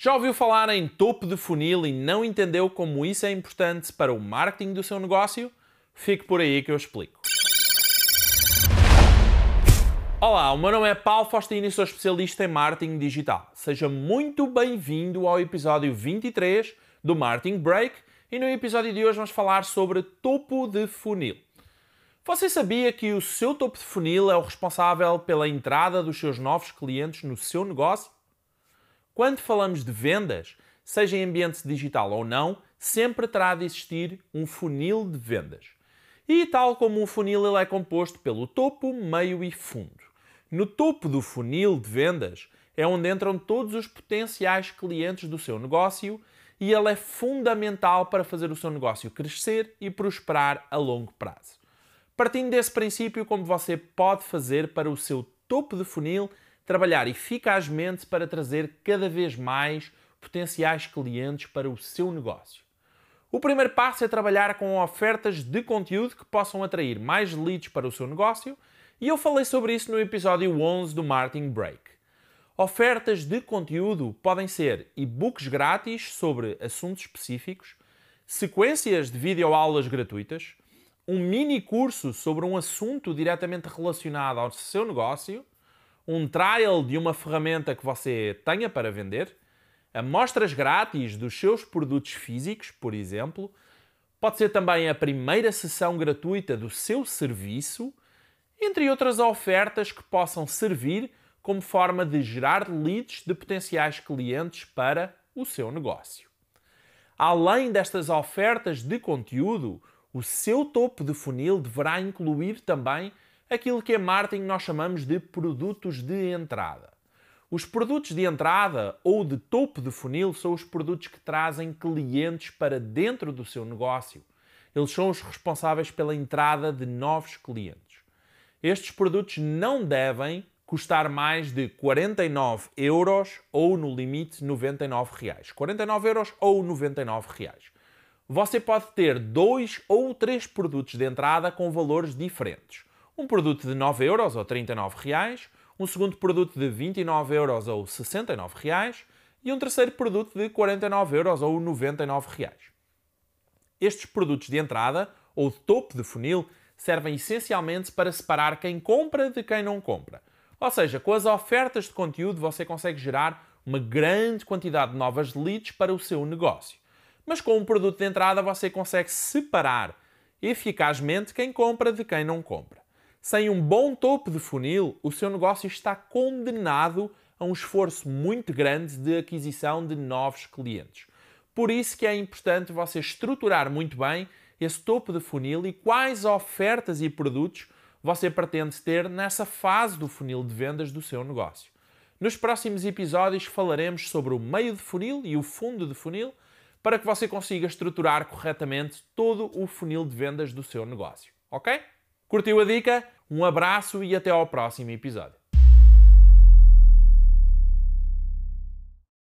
Já ouviu falar em topo de funil e não entendeu como isso é importante para o marketing do seu negócio? Fique por aí que eu explico. Olá, o meu nome é Paulo Faustino e sou especialista em marketing digital. Seja muito bem-vindo ao episódio 23 do Marketing Break e no episódio de hoje vamos falar sobre topo de funil. Você sabia que o seu topo de funil é o responsável pela entrada dos seus novos clientes no seu negócio? Quando falamos de vendas, seja em ambiente digital ou não, sempre terá de existir um funil de vendas. E tal como um funil, ele é composto pelo topo, meio e fundo. No topo do funil de vendas é onde entram todos os potenciais clientes do seu negócio e ele é fundamental para fazer o seu negócio crescer e prosperar a longo prazo. Partindo desse princípio, como você pode fazer para o seu topo de funil trabalhar eficazmente para trazer cada vez mais potenciais clientes para o seu negócio. O primeiro passo é trabalhar com ofertas de conteúdo que possam atrair mais leads para o seu negócio, e eu falei sobre isso no episódio 11 do Marketing Break. Ofertas de conteúdo podem ser e-books grátis sobre assuntos específicos, sequências de videoaulas gratuitas, um mini curso sobre um assunto diretamente relacionado ao seu negócio, um trial de uma ferramenta que você tenha para vender, amostras grátis dos seus produtos físicos, por exemplo, pode ser também a primeira sessão gratuita do seu serviço, entre outras ofertas que possam servir como forma de gerar leads de potenciais clientes para o seu negócio. Além destas ofertas de conteúdo, o seu topo de funil deverá incluir também aquilo que em marketing nós chamamos de produtos de entrada. Os produtos de entrada ou de topo de funil são os produtos que trazem clientes para dentro do seu negócio. Eles são os responsáveis pela entrada de novos clientes. Estes produtos não devem custar mais de 49 euros ou, no limite, 99 reais. 49 euros ou 99 reais. Você pode ter dois ou três produtos de entrada com valores diferentes um produto de 9 euros ou 39 reais, um segundo produto de 29 euros ou 69 reais e um terceiro produto de 49 euros ou 99 reais. Estes produtos de entrada ou de topo de funil servem essencialmente para separar quem compra de quem não compra. Ou seja, com as ofertas de conteúdo você consegue gerar uma grande quantidade de novas leads para o seu negócio. Mas com um produto de entrada você consegue separar eficazmente quem compra de quem não compra. Sem um bom topo de funil, o seu negócio está condenado a um esforço muito grande de aquisição de novos clientes. Por isso que é importante você estruturar muito bem esse topo de funil e quais ofertas e produtos você pretende ter nessa fase do funil de vendas do seu negócio. Nos próximos episódios falaremos sobre o meio de funil e o fundo de funil para que você consiga estruturar corretamente todo o funil de vendas do seu negócio. Ok? Curtiu a dica? Um abraço e até ao próximo episódio.